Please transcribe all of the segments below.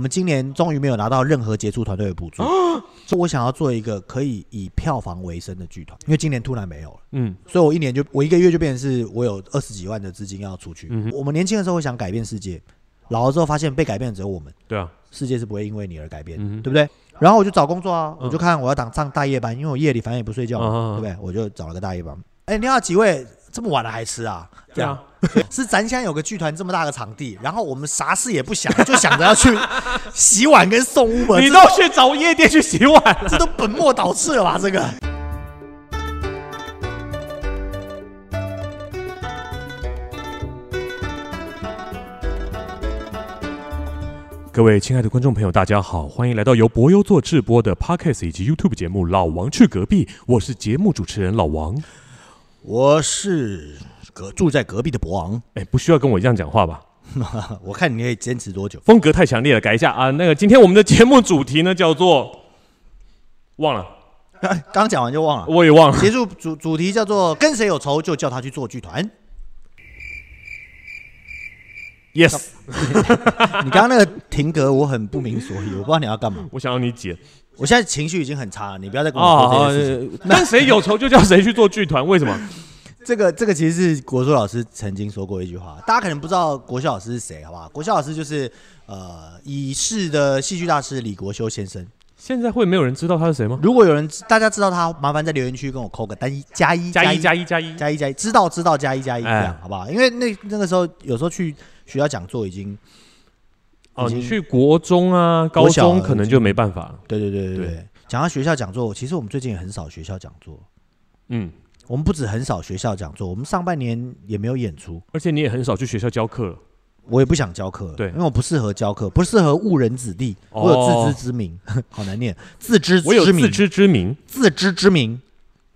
我们今年终于没有拿到任何杰出团队的补助，所以我想要做一个可以以票房为生的剧团，因为今年突然没有了，嗯所以我一年就我一个月就变成是我有二十几万的资金要出去。嗯我们年轻的时候会想改变世界，老了之后发现被改变的只有我们，对啊，世界是不会因为你而改变，嗯对不对？然后我就找工作啊，嗯我就看我要当上大夜班，因为我夜里反正也不睡觉对不对？我就找了个大夜班。哎，你好，几位这么晚了还吃啊？对啊，是咱现在有个剧团这么大的场地，然后我们啥事也不想，就想着要去洗碗跟送 Uber，你这都去找夜店去洗碗了。这都本末倒置了吧？这个。各位亲爱的观众朋友，大家好，欢迎来到由博优做制播的 Podcast 以及 YouTube 节目《老王去隔壁》，我是节目主持人老王。我是隔住在隔壁的博昂，哎，不需要跟我一样讲话吧？我看你可以坚持多久？风格太强烈了，改一下啊。那个，今天我们的节目主题呢叫做忘了，刚刚讲完就忘了。我也忘了。结束主主题叫做跟谁有仇就叫他去做剧团。Yes，你刚刚那个停格，我很不明所以，我不知道你要干嘛。我想要你解我现在情绪已经很差了，你不要再跟我啊。说这件事情。跟谁有仇就叫谁去做剧团，为什么？这个这个其实是国硕老师曾经说过一句话，大家可能不知道国秀老师是谁，好不好？国秀老师就是呃已逝的戏剧大师李国修先生。现在会没有人知道他是谁吗？如果有人大家知道他，麻烦在留言区跟我扣个单一加一加一一加一加一。加一加一，知道知道加一加一，这哎样好不好？因为那那个时候有时候去学校讲座已经，哦，你去国中啊、高国中可能就没办法了。对对对对。讲到学校讲座，其实我们最近也很少学校讲座。嗯，我们不止很少学校讲座，我们上半年也没有演出。而且你也很少去学校教课了。我也不想教课，对因为我不适合教课，不适合误人子弟。哦我有自知之明，好难念，自知我有之明，自知之明自知之明。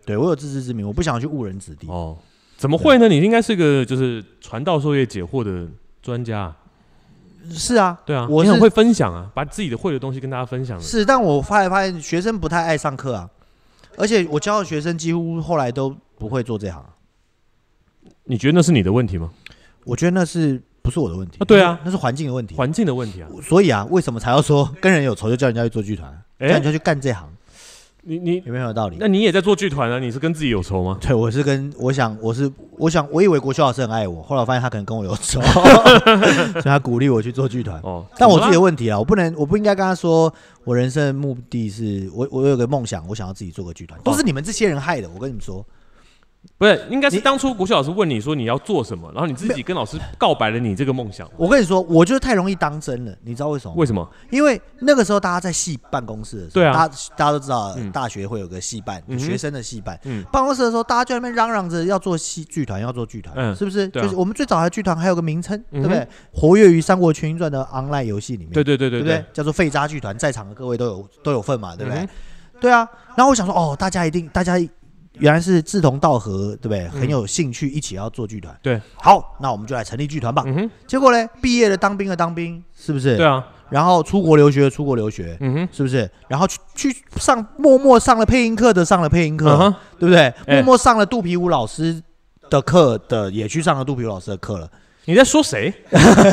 对我有自知之明，我不想去误人子弟。哦。怎么会呢？你应该是个就是传道授业解惑的专家啊。是啊，对啊，我是很会分享啊，把自己的会的东西跟大家分享的。是，但我发现发现学生不太爱上课啊，而且我教的学生几乎后来都不会做这行啊。你觉得那是你的问题吗？我觉得那是不是我的问题？啊对啊那是环境的问题。环境的问题啊。所以啊，为什么才要说跟人有仇就叫人家去做剧团，叫哎人家去干这行？你你有没有有道理？那你也在做剧团啊？你是跟自己有仇吗？对，我是跟我想，我是我想，我以为国修老师很爱我，后来我发现他可能跟我有仇，所以他鼓励我去做剧团。哦，但我自己的问题啊，我不能，我不应该跟他说，我人生的目的是我，我有个梦想，我想要自己做个剧团，都是你们这些人害的。我跟你们说，不是应该是当初国学老师问你说你要做什么，然后你自己跟老师告白了你这个梦想，我跟你说，我就是太容易当真了，你知道为什么？为什么？因为那个时候大家在系办公室的时候，对啊大家大家都知道，嗯大学会有个系办，嗯哼学生的系办。嗯办公室的时候，大家就在那边嚷嚷着要做戏剧团，要做剧团，嗯是不是？对啊就是我们最早的剧团还有个名称，对不对？活跃于《三国群英传》的 online 游戏里面，对对对对对不对？叫做废渣剧团，在场的各位都有都有份嘛，对不对？嗯对啊。然后我想说，哦，大家一定，大家原来是志同道合，对不对？很有兴趣，一起要做剧团。对，好，那我们就来成立剧团吧。嗯哼，结果呢，毕业了当兵的当兵，是不是？对啊，然后出国留学的出国留学，嗯哼，是不是？然后去去上默默上了配音课的上了配音课，嗯，对不对？哎默默上了肚皮舞老师的课的也去上了肚皮舞老师的课了，你在说谁？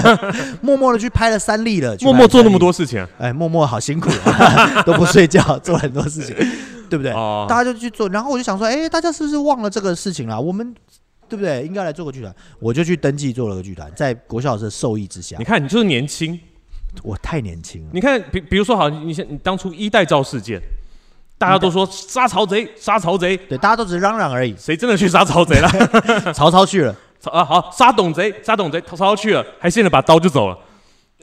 默默的去拍了三立了，默默做那么多，事情啊？哎，默默好辛苦啊，都不睡觉，做很多事情，对不对？哦大家就去做，然后我就想说，哎，大家是不是忘了这个事情了？我们对不对？应该来做个剧团，我就去登记做了个剧团，在国小老师的授意之下你，看，你就是年轻。我太年轻了，你看，比比如说，好，你像你当初一代造事件，大家都说杀曹贼，杀曹贼，对，大家都只是嚷嚷而已，谁真的去杀曹贼了？曹操去了，曹啊，好，杀董贼，杀董贼，曹操去了，还现了把刀就走了，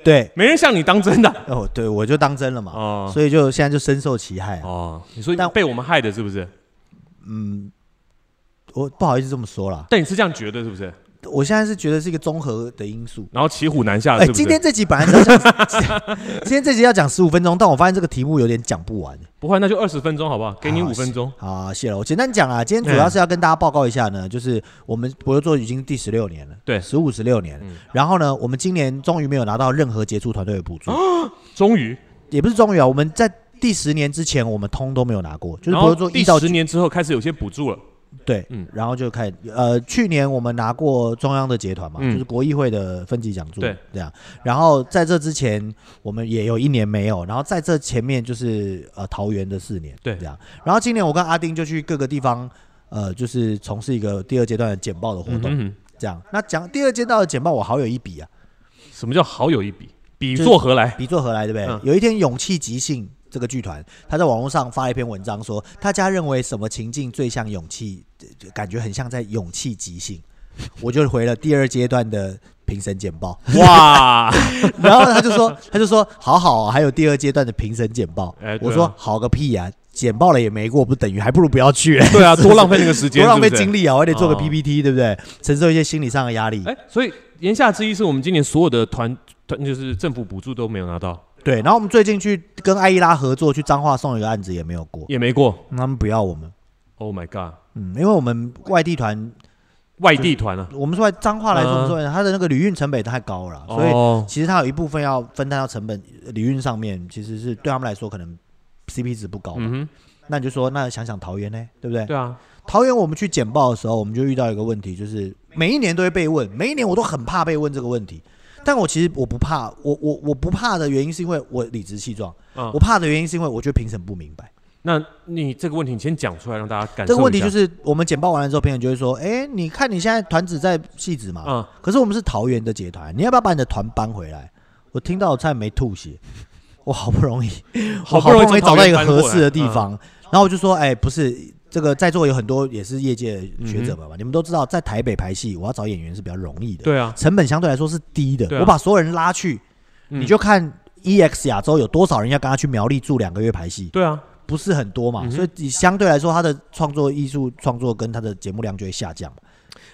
对，没人像你当真的。哦，对，我就当真了嘛，哦所以就现在就深受其害啊。哦，你说但被我们害的，是不是？嗯，我不好意思这么说啦，但你是这样觉得，是不是？我现在是觉得是一个综合的因素。然后骑虎难下了，哎？今天这集本来是要讲，今天这集要讲十五分钟，但我发现这个题目有点讲不完。不会，那就二十分钟好不好？给你五分钟。好，谢了。我简单讲啊，今天主要是要跟大家报告一下呢，就是我们博优做已经第十六年了，对十五十六年。嗯然后呢，我们今年终于没有拿到任何杰出团队的补助，终于，也不是终于啊，我们在第十年之前我们通都没有拿过，就是博优做第一到十年之后开始有些补助了。对，嗯然后就开始呃，去年我们拿过中央的结团嘛，嗯就是国议会的分级讲座，对，这样。然后在这之前，我们也有一年没有，然后在这前面就是呃桃园的四年，对这样。然后今年我跟阿丁就去各个地方，呃，就是从事一个第二阶段的简报的活动，这样。那讲第二阶段的简报，我好有一笔啊，什么叫好有一比？比作何来？比作何来，对不对？嗯有一天，勇气即兴这个剧团，他在网络上发了一篇文章说，大家认为什么情境最像勇气，感觉很像在勇气即兴。我就回了第二阶段的评审简报，哇！然后他就说，他就说，好好、啊，还有第二阶段的评审简报。我说好个屁呀、简报了也没过，不等于还不如不要去、对啊，多浪费那个时间，多浪费精力啊！我还得做个哦 PPT，、对不对？承受一些心理上的压力。哎，所以言下之意是我们今年所有的团团就是政府补助都没有拿到，对，然后我们最近去跟艾伊拉合作，去彰化送一个案子也没有过，也没过。他们不要我们。Oh my god！嗯，因为我们外地团外地团啊，我们说脏话来说，嗯我们说它的那个旅运成本太高了，所以哦，其实它有一部分要分担到成本呃旅运上面，其实是对他们来说可能 CP 值不高嘛。嗯，那你就说，那想想桃园呢，对不对？对啊，桃园我们去简报的时候，我们就遇到一个问题，就是每一年都会被问，每一年我都很怕被问这个问题。但我其实我不怕，我我我不怕的原因是因为我理直气壮，嗯我，怕的原因是因为我觉得评审不明白。那你这个问题你先讲出来，让大家感受这个问题就，是我们简报完了之后，评审就会说：“哎、你看你现在团子在戏子嘛，嗯，可是我们是桃园的结团，你要不要把你的团搬回来？我听到我差点没吐血，我好不容易，我好不容易找到一个合适的地嗯。方，然后我就说，哎、不是这个在座有很多也是业界的学者们嘛，你们都知道，在台北排戏，我要找演员是比较容易的，对啊，成本相对来说是低的，啊。我把所有人拉去，嗯。你就看 EX 亚洲有多少人要跟他去苗栗住两个月排戏，对啊，不是很多嘛，嗯所以你相对来说，他的创作艺术创作跟他的节目量就会下降。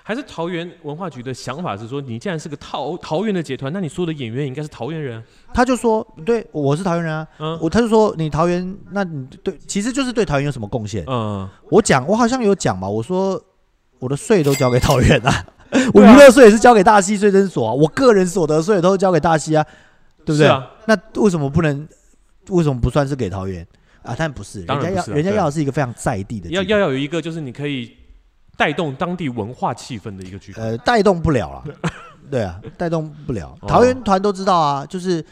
还是桃园文化局的想法是说，你既然是个桃桃园的集团，那你所有的演员应该是桃园人啊，他就说：“对，我是桃园人啊。嗯我他就说：“你桃园，那你对，其实就是对桃园有什么贡献？”嗯，我讲，我好像有讲嘛，我说我的税都交给桃园啊，我娱乐税也是交给大溪税征所啊，我个人所得税都交给大溪啊，对不对？啊，那为什么不能？为什么不算是给桃园啊？但不是，当然人家要人家要的是一个非常在地的要要要有一个就是你可以带动当地文化气氛的一个剧团，呃带动不了了，对啊，带动不了。哦桃园团都知道啊，就是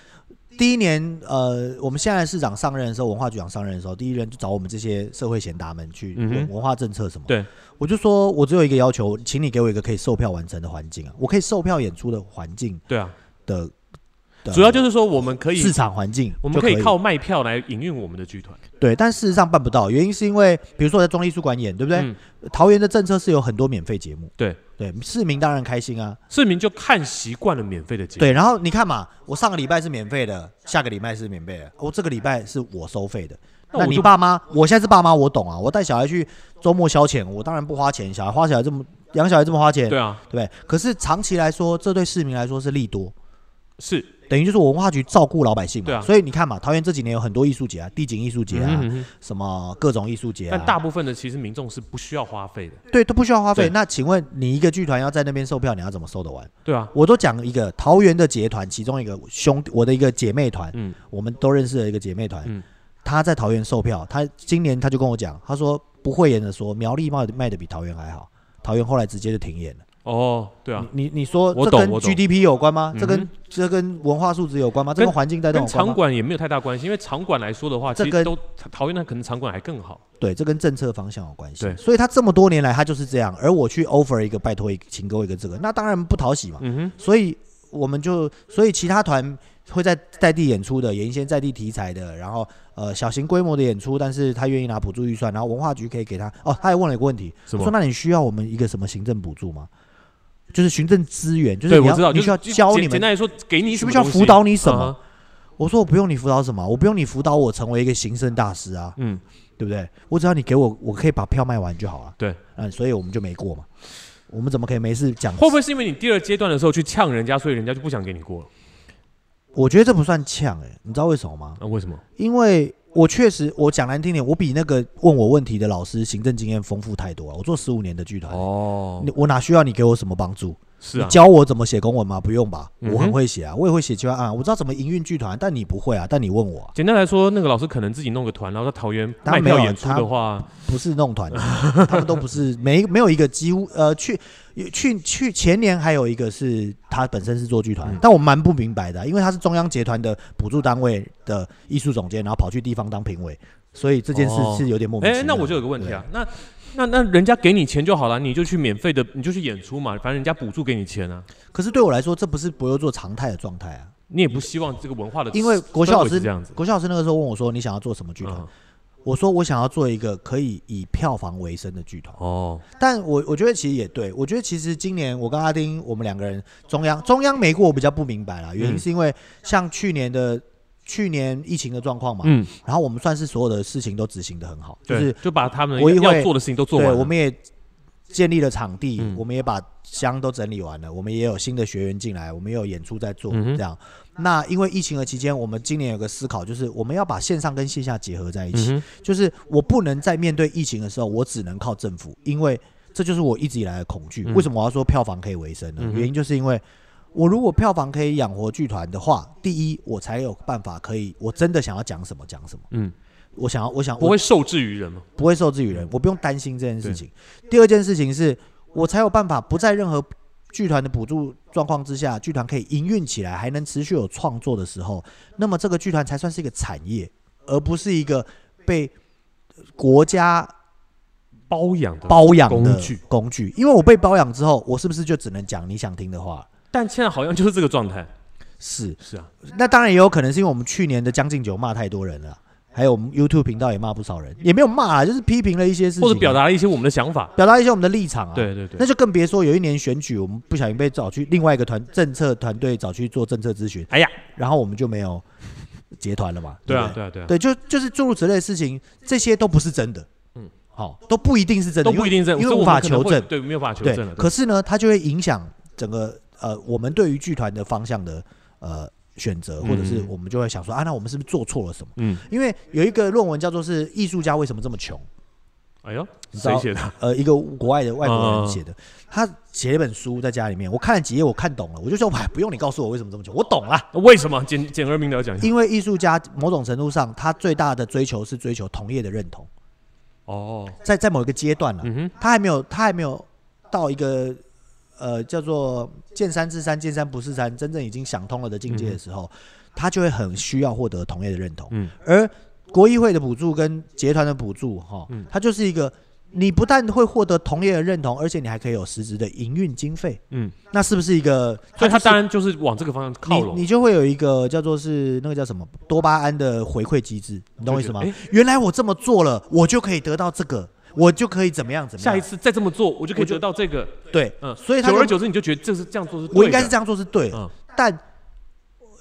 第一年，呃，我们现在市长上任的时候，文化局长上任的时候，第一任就找我们这些社会贤达们去嗯哼文文化政策什么。对，我就说我只有一个要求，请你给我一个可以售票完成的环境啊，我可以售票演出的环境对啊，的主要就是说我们可以市场环境，我们可可以。靠卖票来营运我们的剧团，对，但事实上办不到，原因是因为比如说我在中立艺术馆演，对不对？嗯。桃园的政策是有很多免费节目，对。对，市民当然开心啊，市民就看习惯了免费的节目，对，然后你看嘛，我上个礼拜是免费的，下个礼拜是免费的，我这个礼拜是我收费的。那你爸妈，我现在是爸妈，我懂啊。我带小孩去周末消遣，我当然不花钱，小孩花小孩这么养小孩这么花钱，对啊，对不对？可是长期来说，这对市民来说是利多，是。等于就是文化局照顾老百姓嘛。对啊。所以你看嘛，桃园这几年有很多艺术节啊，地景艺术节啊，嗯哼嗯哼。什么各种艺术节啊，但大部分的其实民众是不需要花费的，对都不需要花费。那请问你一个剧团要在那边售票，你要怎么收得完？对啊，我都讲一个桃园的结团，其中一个兄弟，我的一个姐妹团，嗯。我们都认识的一个姐妹团，嗯。她在桃园售票，她今年她就跟我讲，她说不讳言的说，苗栗卖的卖的比桃园还好，桃园后来直接就停演了。哦，对啊，你你你说这跟 GDP 有关吗？这跟嗯这跟文化素质有关吗？这跟跟环境带动跟有关？场馆也没有太大关系，因为场馆来说的话，这跟其实都桃园那可能场馆还更好，对，这跟政策方向有关系。对所以他这么多年来他就是这样，而我去 offer 一个拜托一个请给我一个这个，那当然不讨喜嘛。嗯哼，所以我们就，所以其他团会在在地演出的，演一些在地题材的，然后呃小型规模的演出，但是他愿意拿补助预算，然后文化局可以给他。哦，他还问了一个问题？说那你需要我们一个什么行政补助吗？就是行政资源，就是对，你我知道，要你需要教你们。简简单来说，给你需不需要辅导你什么啊我说我不用你辅导什么，我不用你辅导我成为一个行政大师啊，嗯，对不对？我只要你给我，我可以把票卖完就好了。对，嗯，所以我们就没过嘛。我们怎么可以没事讲？会不会是因为你第二阶段的时候去呛人家，所以人家就不想给你过了？我觉得这不算呛哎、你知道为什么吗？那为什么？因为我确实，我讲难听点，我比那个问我问题的老师行政经验丰富太多了。我做十五年的剧团，哦你，我哪需要你给我什么帮助？你是啊，教我怎么写公文吗？不用吧，我很会写啊，我也会写计划案，我知道怎么营运剧团，但你不会啊，但你问我啊、简单来说，那个老师可能自己弄个团，然后在桃园他没有卖票演出他的话，不是弄团的，他们都不是，没没有一个几乎呃去去去前年还有一个是他本身是做剧团，嗯。但我蛮不明白的啊，因为他是中央集团的补助单位的艺术总监，然后跑去地方当评委，所以这件事哦。是有点莫名哎、其妙。那我就有个问题啊，那那那人家给你钱就好了，你就去免费的，你就去演出嘛，反正人家补助给你钱啊，可是对我来说，这不是博优做常态的状态啊，你也不希望这个文化的，因为国校老师这样子，国校老师那个时候问我说，你想要做什么剧团？嗯，我说我想要做一个可以以票房为生的剧团。哦，但我我觉得其实也对，我觉得其实今年我跟阿丁我们两个人中央中央没过，我比较不明白啦，原因嗯是因为像去年的去年疫情的状况嘛，嗯，然后我们算是所有的事情都执行的很好，就是对，就把他们我也会要做的事情都做完对，了，我们也建立了场地，嗯。我们也把箱都整理完了，我们也有新的学员进来，我们也有演出在做，嗯这样。那因为疫情的期间，我们今年有个思考，就是我们要把线上跟线下结合在一起。嗯，就是我不能在面对疫情的时候，我只能靠政府，因为这就是我一直以来的恐惧。嗯为什么我要说票房可以维生呢？嗯原因就是因为我如果票房可以养活剧团的话，第一，我才有办法可以，我真的想要讲什么讲什么。嗯，我想要，我想我不会受制于人吗，不会受制于人，我不用担心这件事情。第二件事情是我才有办法不在任何剧团的补助状况之下，剧团可以营运起来，还能持续有创作的时候，那么这个剧团才算是一个产业，而不是一个被国家包养的包养的工具工具。因为我被包养之后，我是不是就只能讲你想听的话？但现在好像就是这个状态，是，是啊，那当然也有可能是因为我们去年的《将进酒》骂太多人了，还有我们 YouTube 频道也骂不少人，也没有骂啊，就是批评了一些事情啊，或者表达了一些我们的想法，表达一些我们的立场啊。对对对，那就更别说有一年选举，我们不小心被找去另外一个团政策团队找去做政策咨询，哎呀，然后我们就没有结团了嘛？不对啊对啊对啊，对，就就是诸如此类的事情，这些都不是真的。嗯。嗯，好，都不一定是真的，都不一定真，因为无法求证。对，没有办法求对证了，，可是呢，它就会影响整个呃我们对于剧团的方向的呃选择，或者是嗯我们就会想说啊，那我们是不是做错了什么？嗯，因为有一个论文叫做是艺术家为什么这么穷？哎呦，谁写的？呃，一个国外的外国嗯人写的，他写了一本书在家里面，我看了几页，我看懂了，我就说，哎，不用你告诉我为什么这么穷，我懂了。为什么？简简而明了讲一下。因为艺术家某种程度上，他最大的追求是追求同业的认同，哦，在在某一个阶段了，嗯，他还没有，他还没有到一个呃叫做见山是山，见山不是山，真正已经想通了的境界的时候，他就会很需要获得同业的认同。嗯。而国议会的补助跟结团的补助，哈嗯，它就是一个，你不但会获得同业的认同，而且你还可以有实质的营运经费，嗯，那是不是一个？所以他当然就是往这个方向靠你拢。你就会有一个叫做是那个叫什么多巴胺的回馈机制，你懂我意思吗？原来我这么做了，我就可以得到这个，我就可以怎么样怎么样。下一次再这么做，我就可以得到这个。对，嗯，所以久而久之，你就觉得这是这样做是对的。我应该是这样做是对的，嗯但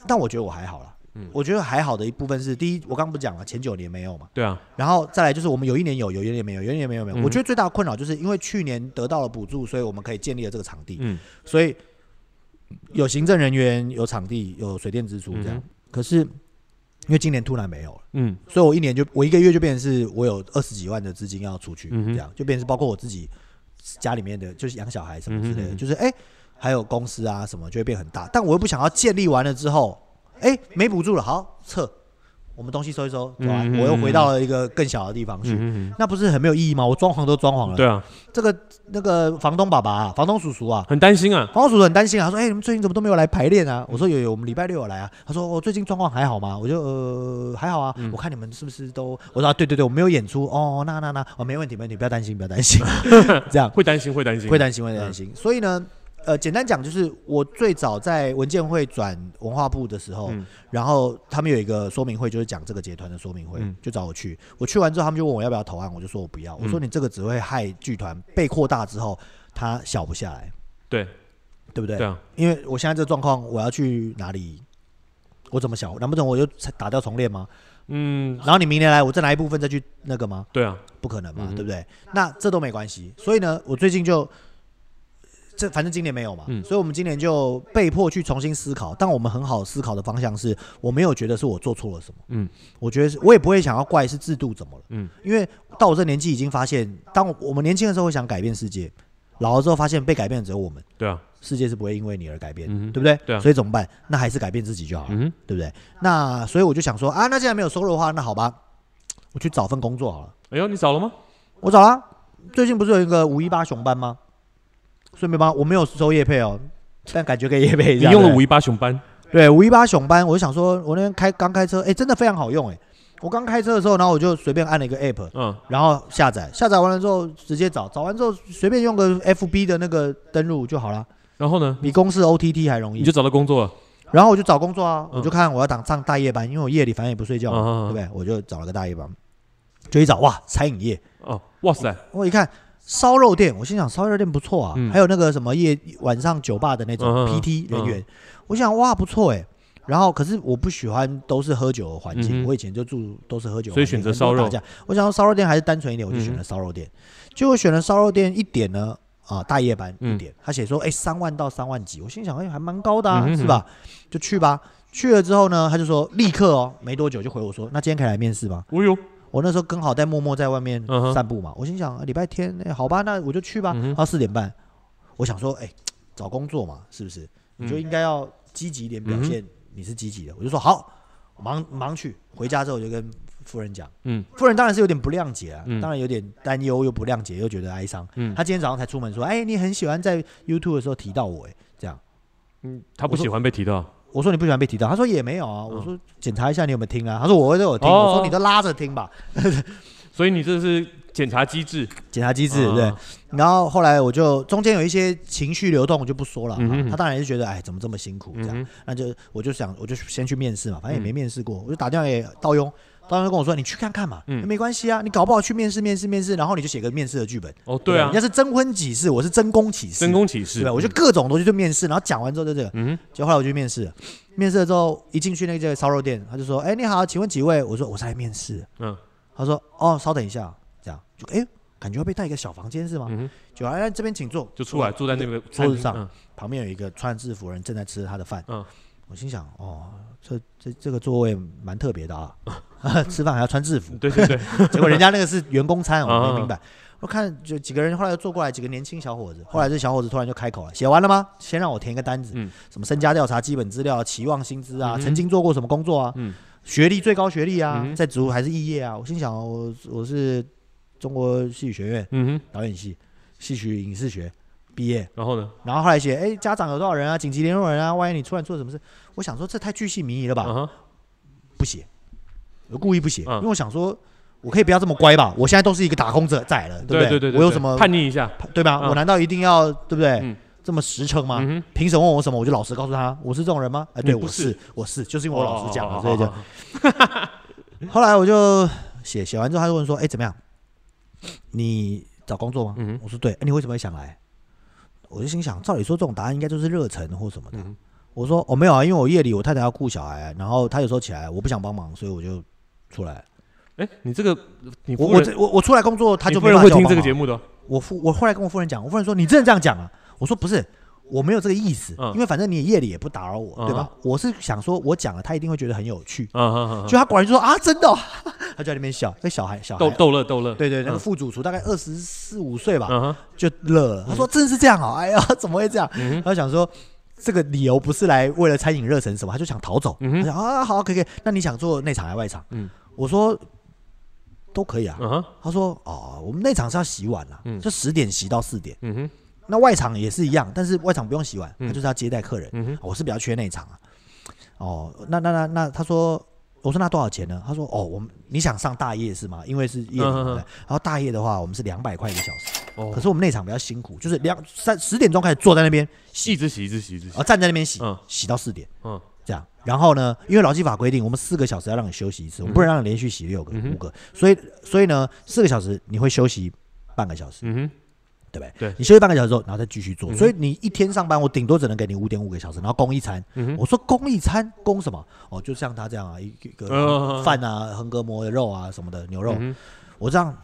但我觉得我还好啦。嗯我觉得还好的一部分是，第一，我刚刚不是讲了，前九年没有嘛，对啊，然后再来就是我们有一年有，有一年没有，有一年没有没有。嗯我觉得最大的困扰就是因为去年得到了补助，所以我们可以建立了这个场地，嗯所以有行政人员、有场地、有水电支出这样。嗯可是因为今年突然没有了，嗯。所以我一年就我一个月就变成是我有二十几万的资金要出去，嗯这样就变成是包括我自己家里面的就是养小孩什么之类的，就是哎、还有公司啊什么就会变很大，但我又不想要建立完了之后，哎、没补助了，好撤，我们东西收一收，走啊，嗯哼我又回到了一个更小的地方去。那不是很没有意义吗？我装潢都装潢嗯，了，对啊，这个那个房东爸爸、啊、房东叔叔啊，很担心啊。房东叔叔很担心啊，他说：“哎、你们最近怎么都没有来排练啊？”我说：“有有，我们礼拜六有来啊。”他说：“我、最近状况还好吗？”我就呃还好啊，嗯我看你们是不是都……我说、啊：“对对对，我没有演出哦，那那那哦，没问题没问题，不要担心不要担心，这样 会担心，会担心，会担心会担心。所以呢，呃，简单讲就是我最早在文件会转文化部的时候，嗯然后他们有一个说明会，就是讲这个结团的说明会，嗯就找我去。我去完之后，他们就问我要不要投案，我就说我不要。我说嗯你这个只会害剧团被扩大之后，它小不下来，对对不对？对啊，因为我现在这个状况，我要去哪里？我怎么小？难不成我就打掉重练吗？嗯，然后你明年来，我再拿一部分再去那个吗？对啊，不可能嘛，嗯对不对？那这都没关系。所以呢，我最近就这反正今年没有嘛，嗯所以我们今年就被迫去重新思考。但我们很好思考的方向是，我没有觉得是我做错了什么，嗯我觉得是我也不会想要怪是制度怎么了，嗯因为到我这年纪已经发现，当我我们年轻的时候会想改变世界，老了之后发现被改变的只有我们，对啊，世界是不会因为你而改变，嗯对不对？对啊所以怎么办？那还是改变自己就好了，嗯对不对？那所以我就想说啊，那既然没有收入的话，那好吧，我去找份工作好了。哎呦，你找了吗？我找啦，最近不是有一个五一八熊班吗？顺便帮我没有收叶配哦，但感觉可以叶配一下。你用了五一八熊班，对五一八熊班，我就想说，我那天开刚开车，哎，真的非常好用哎。我刚开车的时候，然后我就随便按了一个 app，嗯。然后下载，下载完了之后直接找，找完之后随便用个 FB 的那个登录就好了，然后呢，比公司 OTT 还容易。你就。找到工作了，然后我就找工作啊，嗯。我就看我要当上大夜班，因为我夜里反正也不睡觉嘛，嗯嗯嗯。对不对？我就找了个大夜班，就一找哇，餐饮业，哦，哇塞，我一看烧肉店，我心想烧肉店不错啊，嗯还有那个什么夜晚上酒吧的那种嗯嗯嗯 PT 人员，我想哇不错哎。然后可是我不喜欢都是喝酒的环境，我以前就住都是喝酒的环境，所以选择烧肉。我想说烧肉店还是单纯一点，我就选了烧肉店。结果选了烧肉店一点呢，啊大夜班嗯一点，他写说哎三万到三万几，我心想哎还蛮高的啊，嗯哼哼是吧？就去吧。去了之后呢，他就说立刻哦，没多久就回我说，那今天可以来面试吗？哦呦，我那时候刚好在默默在外面散步嘛，我心想啊礼拜天、哎好吧，那我就去吧。嗯哼然后四点半，我想说，哎、找工作嘛，是不是？你就嗯应该要积极一点，表现你是积极的。我就说好，我忙忙去。回家之后我就跟夫人讲，嗯夫人当然是有点不谅解啊，嗯当然有点担忧又不谅解，又觉得哀伤。嗯她今天早上才出门说，哎、你很喜欢在 YouTube 的时候提到我、哎，这样。嗯，他不喜欢被提到，我说你不喜欢被提到，他说也没有啊。嗯我说检查一下你有没有听啊，他说我都有听。哦我说你都拉着听吧。所以你这是检查机制，检查机制，对啊。然后后来我就中间有一些情绪流动，我就不说了。嗯哼啊他当然是觉得，哎，怎么这么辛苦这样？嗯那就我就想，我就先去面试嘛，反正也嗯没面试过，我就打电话给道庸，道庸就跟我说，你去看看嘛，嗯没关系啊，你搞不好去面试面试面试，然后你就写个面试的剧本。哦，对啊人，家是征婚启事，我是真宫启事，真宫启事，对吧？我就各种东西就面试，然后讲完之后就这个，嗯哼就后来我就去面试了，面试了之后一进去那个烧肉店，他就说，哎，你好，请问几位？我说我是来面试的。嗯他说，哦，稍等一下，这样就哎。感觉要被带一个小房间是吗？嗯哼，就哎这边请坐，就出来坐在那个桌餐厅子上嗯旁边有一个穿制服的人正在吃他的饭。嗯我心想，哦，这这这个座位蛮特别的啊，吃饭还要穿制服。对对对，结果人家那个是员工餐，我啊没明白。我看就几个人后来又坐过来，几个年轻小伙子。后来这小伙子突然就开口了，写完了吗？先让我填一个单子，嗯什么身家调查、基本资料、期望薪资啊，嗯曾经做过什么工作啊，嗯学历最高学历啊嗯，在职务还是肄业啊。我心想，我我是中国戏剧学院嗯哼，导演系戏曲影视学毕业，然后呢？然后后来写，哎，家长有多少人啊？紧急联络人啊？万一你突然做什么事？我想说这太巨细靡遗了吧？嗯哼，不写，我故意不写，嗯因为我想说，我可以不要这么乖吧？我现在都是一个打工者仔了，对不对对对，对我有什么叛逆一下？对吧？嗯我难道一定要对不对？嗯这么实诚吗？嗯哼，凭什么问我什么，我就老实告诉他，我是这种人吗？哎，对，我你不是是，我是，就是因为我老实讲了，哦所以就 后来我就写写完之后，他就问说，哎，怎么样？你找工作吗？嗯哼我说对，哎你为什么会想来？我就心想，照理说这种答案应该就是热忱或什么的。嗯我说哦没有啊，因为我夜里我太太要顾小孩，然后她有时候起来我不想帮忙，所以我就出来。哎，你这个你我我，我我出来工作，他就没办夫人会听这个节目的哦，我夫我后来跟我夫人讲，我夫人说你真的这样讲啊？我说不是，我没有这个意思，嗯因为反正你夜里也不打扰我，嗯对吧？我是想说我讲了，他一定会觉得很有趣。嗯嗯嗯就他果然就说啊，真的、哦，她就在那边笑，那小孩小逗孩。逗乐逗乐，对对，那个嗯副主厨大概二十四五岁吧，嗯，就乐了。他说：“真是这样哦，哎呀，怎么会这样？”嗯他就想说，这个理由不是来为了餐饮热忱什么，他就想逃走。嗯他想啊，好，可以可以。那你想做内场还是外场？嗯我说都可以啊。嗯，他说哦，我们内场是要洗碗啊，嗯就十点洗到四点。嗯哼，那外场也是一样，但是外场不用洗碗，嗯他就是要接待客人。我是比较缺内场啊。哦，那那那那，他说。我说那多少钱呢？他说哦，我们你想上大夜是吗？因为是夜然后大夜的话，我们是两百块一个小时。哦可是我们内场比较辛苦，就是两三十点钟开始坐在那边洗，一直洗一直洗一直洗然后，站在那边洗，嗯洗到四点嗯这样。然后呢，因为劳基法规定，我们四个小时要让你休息一次，我们不能让你连续洗六个、嗯五个，所以所以呢，四个小时你会休息半个小时，嗯哼，对不对？对你休息半个小时之后，然后再继续做，嗯所以你一天上班，我顶多只能给你五点五个小时，然后供一餐。嗯，我说供一餐供什么？哦，就像他这样啊，一个饭啊，横膈膜的肉啊什么的牛肉，嗯我这样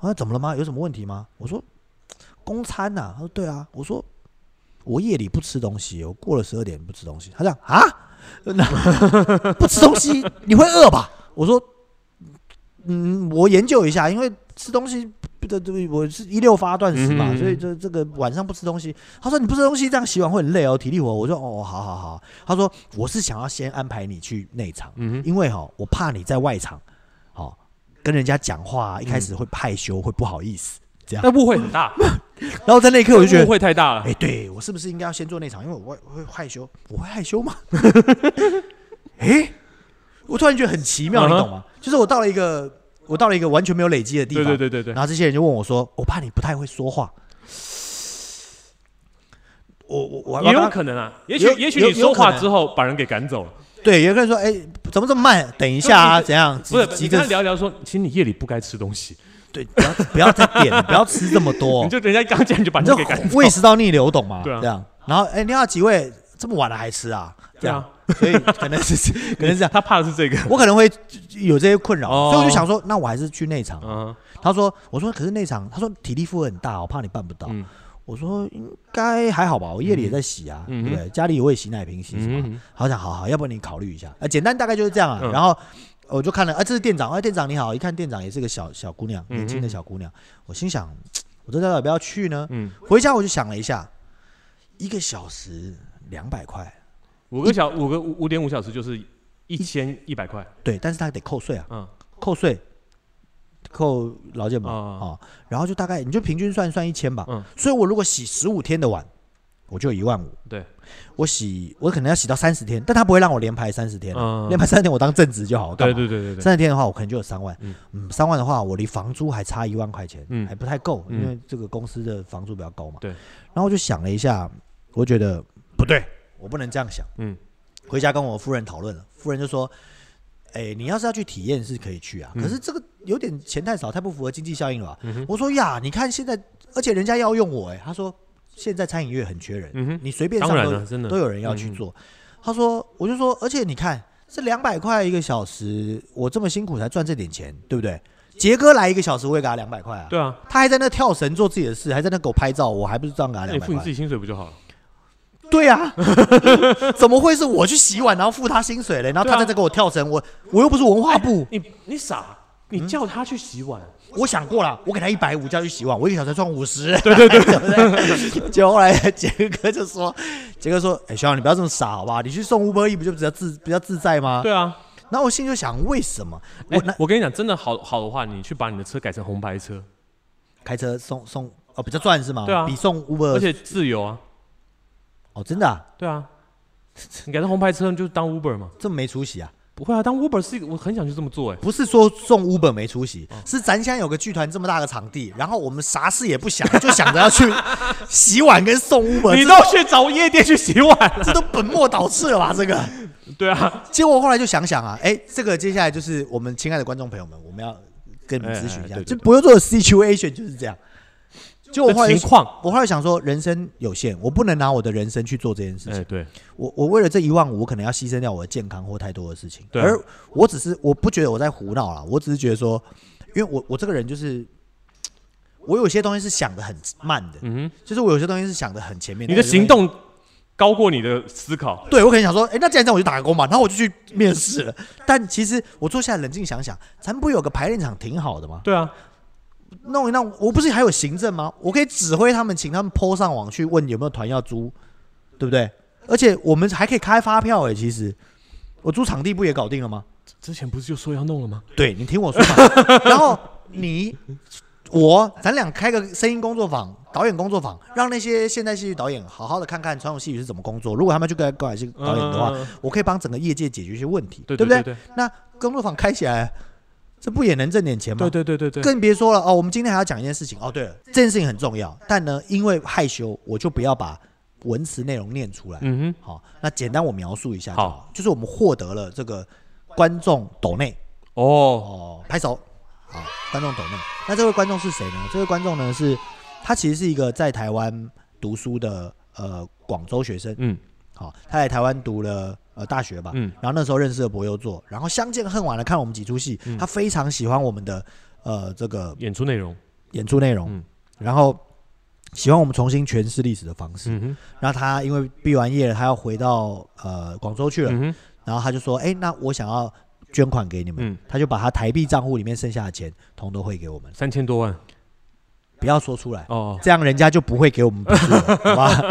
啊，怎么了吗？有什么问题吗？我说供餐呐、他说对啊。我说我夜里不吃东西，我过了十二点不吃东西。他这样啊，那 不吃东西你会饿吧？我说，嗯，我研究一下，因为吃东西。对对，我是一六发断食嘛，嗯嗯嗯所以这这个晚上不吃东西。他说你不吃东西这样洗碗会很累哦，体力活。我说哦，好好好。他说我是想要先安排你去内场，嗯，因为哈、我怕你在外场，好、跟人家讲话、一开始会害羞，会不好意思。这样，那误会很大，然后在那一刻我就觉得误，会太大了哎、。对我是不是应该要先做内场？因为我会会害羞，我会害羞吗？哎、我突然觉得很奇妙，你懂吗？就是我到了一个我到了一个完全没有累积的地方，对对对对对然，后这些人就问我说：“我怕你不太会说话。我”我我也有可能啊，也许也许你说话之后把人给赶走了，对有个人说：“哎、怎么这么慢？等一下啊，怎样？不是？你跟他聊聊说，其实你夜里不该吃东西，对，不要不要再点了，不要吃这么多 你，就人家刚讲你就把你给赶走，胃食道逆流，懂吗？对啊这样。然后哎、你好，几位这么晚了还吃啊？这样 所以可能是 可能是这样。他怕的是这个，我可能会有这些困扰，哦所以我就想说，那我还是去内场。嗯他说：“我说可是内场，他说体力负荷很大，我怕你办不到。嗯我说应该还好吧，我夜里也在洗啊，嗯对不对？家里我也洗奶瓶，洗什么？嗯，好想好好，要不然你考虑一下。呃，简单大概就是这样啊。嗯然后我就看了，啊，这是店长，啊，店长你好，一看店长也是个小小姑娘，嗯年轻的小姑娘。我心想，我这到底要不要去呢？嗯，回家我就想了一下，一个小时两百块，五个小五个五五点五小时就是一千一百块，对，但是他得扣税啊，嗯扣税。扣劳健保啊哦，然后就大概你就平均算算一千吧，嗯所以我如果洗十五天的碗，我就一万五。对，我洗我可能要洗到三十天，但他不会让我连排三十天啊，嗯连排三十天我当正职就好。对对对对对，三十天的话，我可能就有三万。嗯嗯三万的话，我离房租还差一万块钱，嗯还不太够，嗯因为这个公司的房租比较高嘛。对。然后我就想了一下，我觉得不对，我不能这样想。嗯回家跟我夫人讨论了，夫人就说：“哎、你要是要去体验是可以去啊，嗯可是这个有点钱太少，太不符合经济效应了吧？”嗯我说：“呀，你看现在，而且人家要用我、哎，他说现在餐饮业很缺人，嗯，你随便上都当然了，真的都有人要去嗯做。他说，我就说，而且你看，这两百块一个小时，我这么辛苦才赚这点钱，对不对？杰哥来一个小时，我也给他两百块啊。对啊，他还在那跳绳做自己的事，还在那狗拍照，我还不是照样给他两百付你自己薪水不就好了？对啊，怎么会是我去洗碗，然后付他薪水嘞？然后他在这给我跳绳，我我又不是文化部，你你傻，你叫他去洗碗，我想过了，我给他一百五叫他去洗碗，我一个小时赚五十，对对对，对不对？结果后来杰哥就说，杰哥说，哎、学长你不要这么傻好吧？你去送 Uber E 不就比较自比较自在吗？对啊，然后我心里就想，为什么？哎我那我跟你讲，真的好好的话，你去把你的车改成红牌车，开车送送哦比较赚是吗？对啊。比送 Uber 而且自由啊，哦真的、啊、对啊，你改成红牌车你就当 Uber 嘛。这么没出息啊？不会啊，当 Uber 是一个，我很想去这么做哎、不是说送 Uber 没出息，哦是咱现在有个剧团这么大的场地，然后我们啥事也不想，就想着要去 洗碗跟送 Uber，这你都去找夜店去洗碗了。这都本末倒置了吧？这个。对啊，结果后来就想想啊，哎，这个接下来就是我们亲爱的观众朋友们，我们要跟你们咨询一下，哎哎对对对就不用做的 situation 就是这样。就我后来情况，我后来想说，人生有限，我不能拿我的人生去做这件事情。哎，对，我我为了这一万五，我可能要牺牲掉我的健康或太多的事情。对啊而我只是我不觉得我在胡闹啦，我只是觉得说，因为我我这个人就是，我有些东西是想的很慢的，嗯就是我有些东西是想的很前面。哼，你的行动高过你的思考。对我可能想说，哎、那既然这样，我就打个工吧，然后我就去面试了。但其实我坐下来冷静想想，咱不有个排练场挺好的吗？对啊，弄一弄，我不是还有行政吗？我可以指挥他们，请他们 PO 上网去问有没有团要租，对不对？而且我们还可以开发票哎、其实我租场地不也搞定了吗？之前不是就说要弄了吗？对你听我说嘛，然后你我咱俩开个声音工作坊、导演工作坊，让那些现代戏剧导演好好的看看传统戏剧是怎么工作。如果他们去跟高海戏导演的话，嗯我可以帮整个业界解决一些问题，对不对？对那工作坊开起来，这不也能挣点钱吗？对对对对对，更别说了哦，我们今天还要讲一件事情哦。对了，这件事情很重要，但呢，因为害羞，我就不要把文词内容念出来。嗯哼好，那简单我描述一下就好好，就是我们获得了这个观众抖内，哦，哦，拍手，好，观众抖内。那这位观众是谁呢？这位观众呢是，他其实是一个在台湾读书的呃广州学生，嗯好，他来台湾读了呃大学吧，嗯。然后那时候认识了博优座，然后相见恨晚的看我们几出戏，嗯。他非常喜欢我们的呃这个演出内容，演出内容，嗯。然后喜欢我们重新诠释历史的方式。嗯哼，然后他因为毕完业了，他要回到呃广州去了，嗯哼，然后他就说：“哎，那我想要捐款给你们。嗯，他就把他台币账户里面剩下的钱，通都汇给我们，三千多万不要说出来，哦，这样人家就不会给我们补助了，好吧？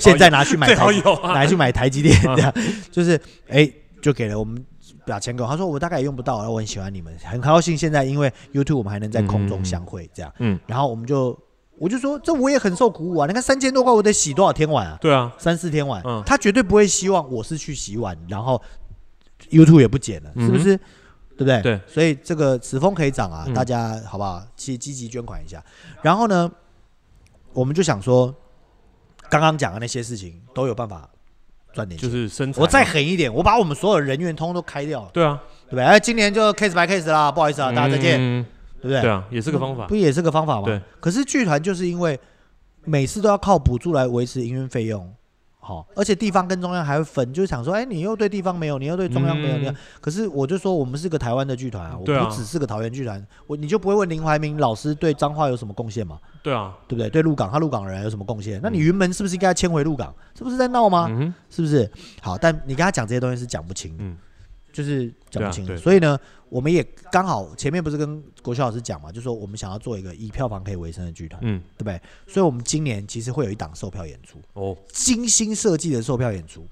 现在拿去买台，拿去买台积电，这样就是哎，就给了我们。”把钱给我，他说我大概也用不到，然后我很喜欢你们，很高兴现在因为 YouTube 我们还能在空中相会，这样，嗯，然后我们就我就说这我也很受鼓舞啊！你看三千多块，我得洗多少天碗啊？对啊，三四天碗，嗯他绝对不会希望我是去洗碗，然后 YouTube 也不剪了，是不是？对不对？对，所以这个此风可以涨啊，嗯大家好不好？去积极捐款一下。然后呢，我们就想说，刚刚讲的那些事情都有办法赚点钱。就是身材，我再狠一点，我把我们所有人员通通都开掉，对啊，对不对？哎，今年就 case by case 啦，不好意思啊，大家再见，嗯对不对？对啊，也是个方法不，也是个方法吗？对。可是剧团就是因为每次都要靠补助来维持营运费用，好，而且地方跟中央还会分，就是想说，哎，你又对地方没有，你又对中央没有，可是我就说，我们是个台湾的剧团啊，我不只是个桃园剧团，我你就不会问林怀民老师对彰化有什么贡献嘛？对啊，对不对？对鹿港，他鹿港人有什么贡献？那你云门是不是应该迁回鹿港？这不是在闹吗？嗯，是不是？好，但你跟他讲这些东西是讲不清，嗯就是讲不清。所以呢，我们也刚好前面不是跟国修老师讲嘛，就说我们想要做一个以票房可以为生的剧团，嗯，对不对？所以我们今年其实会有一档售票演出，哦，精心设计的售票演出，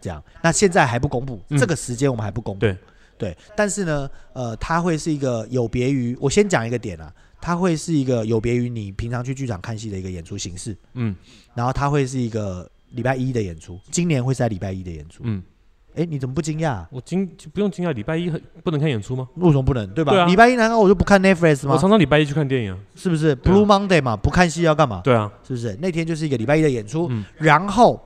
这样。那现在还不公布，嗯。这个时间我们还不公布。对。对，但是呢，呃，它会是一个有别于我先讲一个点啊，它会是一个有别于你平常去剧场看戏的一个演出形式，嗯。然后它会是一个礼拜一的演出，今年会是在礼拜一的演出。嗯，哎，你怎么不惊讶？我惊不用惊讶，礼拜一很不能看演出吗？为什么不能？对吧？对啊礼拜一难道我就不看 Netflix 吗我？常常礼拜一去看电影啊，是不是啊？Blue Monday 嘛，不看戏要干嘛？对啊，是不是？那天就是一个礼拜一的演出，嗯然后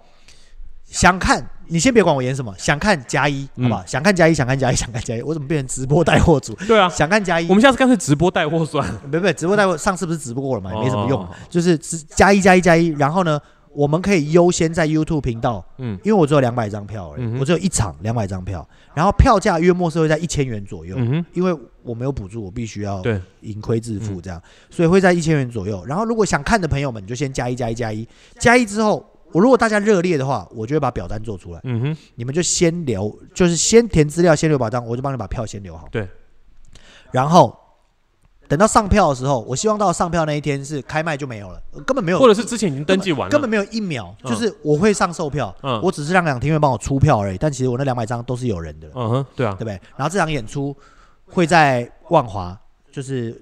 想看，你先别管我演什么，想看加一，好嗯？想看加一，想看加一，想看加一，我怎么变成直播带货组？对啊，想看加一我，们下次干脆直播带货算了，不不，直播带货上次不是直播过了嘛，也没什么用哦，就是只加一加一加一，然后呢，我们可以优先在 YouTube 频道，嗯。因为我只有两百张票而已，嗯我只有一场两百张票，然后票价约莫是会在一千元左右，嗯哼，因为我没有补助，我必须要对，盈亏自负这样，所以会在一千元左右。然后如果想看的朋友们，你就先加一加一加一，加一之后，我如果大家热烈的话，我就会把表单做出来，嗯哼，你们就先留，就是先填资料，先留表单，我就帮你把票先留好。对，然后等到上票的时候，我希望到上票那一天是开卖就没有了，根本没有，或者是之前已经登记完了，根本没有一秒，嗯就是我会上售票，嗯我只是让两厅院帮我出票而已，但其实我那两百张都是有人的。嗯哼，对啊对，不对？然后这场演出会在万华，就是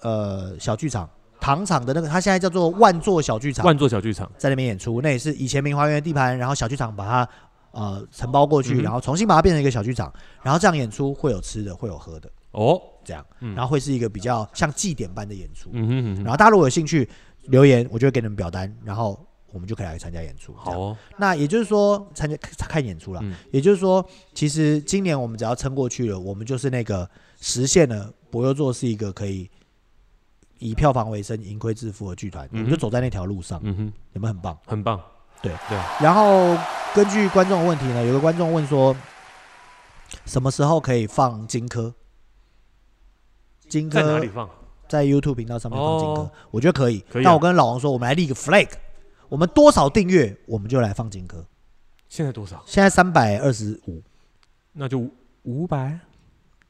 呃小剧场糖厂的那个，它现在叫做万座小剧场，万座小剧场，在那边演出。那也是以前明华园的地盘，然后小剧场把它呃承包过去，嗯然后重新把它变成一个小剧场。然后这样演出会有吃的，会有喝的，哦，这样，嗯然后会是一个比较像祭典般的演出。嗯哼嗯哼，然后大家如果有兴趣留言，我就会给你们表单，然后我们就可以来参加演出。好哦，那也就是说，参加看演出了。嗯也就是说，其实今年我们只要撑过去了，我们就是那个实现了博优座是一个可以以票房为生、盈亏自负的剧团，我们就走在那条路上，嗯哼，有没有很棒？很棒，对对，然后根据观众的问题呢，有个观众问说，什么时候可以放金科？金科在哪里放？在 YouTube 频道上面放金科，哦我觉得可以。可以啊那我跟老王说，我们来立个 flag，我们多少订阅我们就来放金科。现在多少？现在三百二十五，那就五百，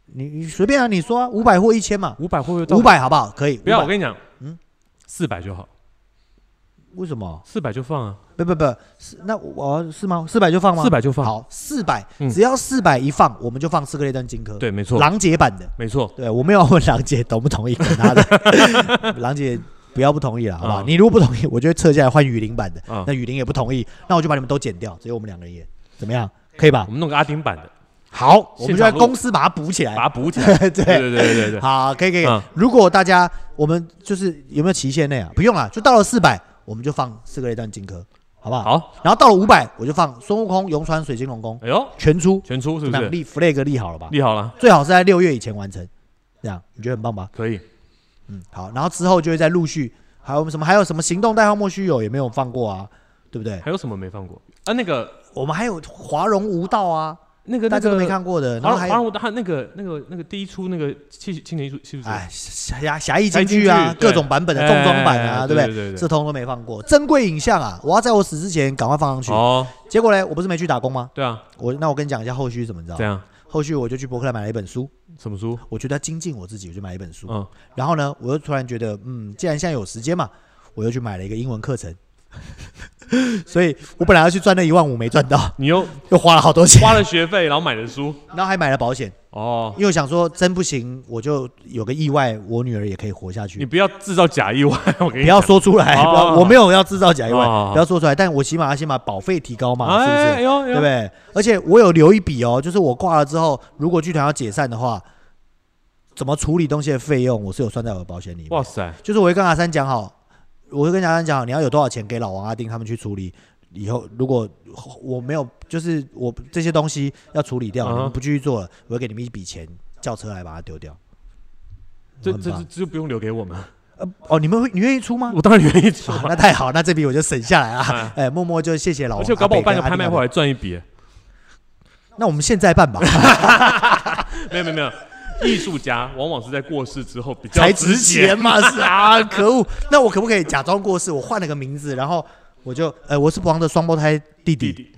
你你随便啊，你说五百或一千嘛，五百会不会到？五，百好不好？可以。不要，500我跟你讲，嗯嗯，四百就好，为什么？四百就放啊，不不不，是那我是吗？四百就放吗？四百就放，好，四百、嗯只要四百一放，我们就放四个列灯金科，对，没错，狼姐版的。没错，对我没有问狼姐同不同意跟他的，狼姐 不要不同意了，好不好？嗯你如果不同意，我就会撤下来换雨林版的。啊那，雨林也不同意，那我就把你们都剪掉，只有我们两个人演，怎么样？可以吧我？们弄个阿丁版的，好，我们就在公司把它补起来。把它补起来，对对对对对对，好，可以可以。嗯如果大家我们就是有没有期限内啊？不用了，就到了四百，我们就放四个雷弹金科，好不好？。好，然后到了五百，我就放孙悟空、咏川、水晶龙宫哎呦，全出，全出是不是？立 flag 立好了吧？立好了，最好是在六月以前完成，这样你觉得很棒吧？可以，嗯，好。然后之后就会再陆续，还有什么还有什么行动代号莫须有也没有放过啊，对不对？还有什么没放过啊？那个我们还有华容无道啊，那个那个大家都没看过的，然华后还有他那个那个那个第一出那个青青年艺术是不是？哎侠侠义侠义京剧啊各种版本的重装版啊，哎对不对？这通通都没放过，珍贵影像啊！我要在我死之前赶快放上去。哦，结果呢，我不是没去打工吗？对啊，我那我跟你讲一下后续怎么，你知道吗？这样后续我就去博客来买了一本书，什么书？我觉得精进我自己，我就买了一本书。嗯，然后呢，我又突然觉得，嗯，既然现在有时间嘛，我又去买了一个英文课程。所以我本来要去赚那一万五，没赚到，你又又花了好多钱，花了学费，然后买了书。然后还买了保险，哦，因为我想说真不行，我就有个意外，我女儿也可以活下去你。不要制造假意外，我跟不要。说出来，哦不要，我没有要制造假意外，哦不要说出来。但我起码要先把保费提高嘛，是不是？哎呦，对对不？对？而且我有留一笔哦，就是我挂了之后，如果剧团要解散的话，怎么处理东西的费用，我是有算在我的保险里面。哇塞，就是我会跟阿三讲好，我会跟阿三讲，你要有多少钱给老王、阿丁他们去处理。以后如果我没有，就是我这些东西要处理掉，嗯你们不继续做了，我会给你们一笔钱，叫车来把它丢掉。这这这就不用留给我们，呃哦，你们会你愿意出吗？我当然愿意出啊啊。那太好，那这笔我就省下来啊哎。哎，默默就谢谢老王。而且搞不好我办个拍卖会还赚一笔。那我们现在办吧，没有没有没有，艺术家往往是在过世之后比较才值钱。嘛，是啊，可恶。那我可不可以假装过世？我换了个名字，然后我就，呃，我是王的双胞胎弟弟，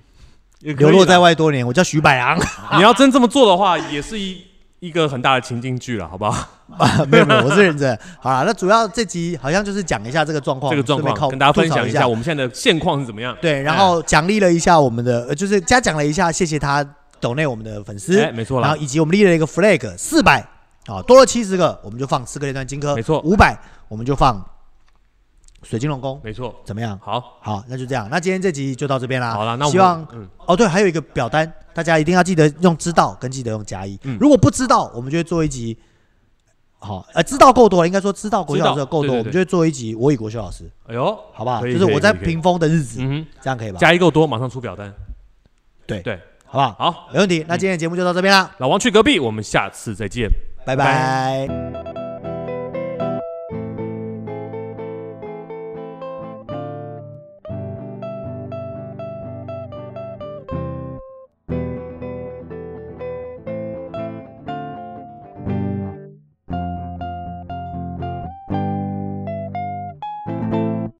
流落在。外多年，我叫徐百昂。你要真这么做的话，也是一一个很大的情境剧了，好不好？啊，没有没有，我是认真。好了，那主要这集好像就是讲一下这个状况，这个状况跟大家分享一一下我们现在的现况是怎么样。对，然后奖励了一下我们的，呃，就是嘉奖了一下，谢谢他抖内我们的粉丝，哎，没错啦然后，以及我们立了一个 flag 四百，啊，多了七十个，我们就放四个连段金科，没错五百我们就放水晶龙宫，没错。怎么样？好，好，那就这样。那今天这集就到这边啦。好了，那我们希望嗯，哦，对，还有一个表单，大家一定要记得用知道跟记得用加一。嗯如果不知道，我们就会做一集。好，呃，知道够多了，应该说知道国修老师够多，我们就会做一集我与国修老师，哎呦，好不好？就是我在屏风的日子，嗯这样可以吧，？加一够多，马上出表单。对对，好不好？好，没问题。那今天的节目就到这边了，老王去隔壁，我们下次再见。拜拜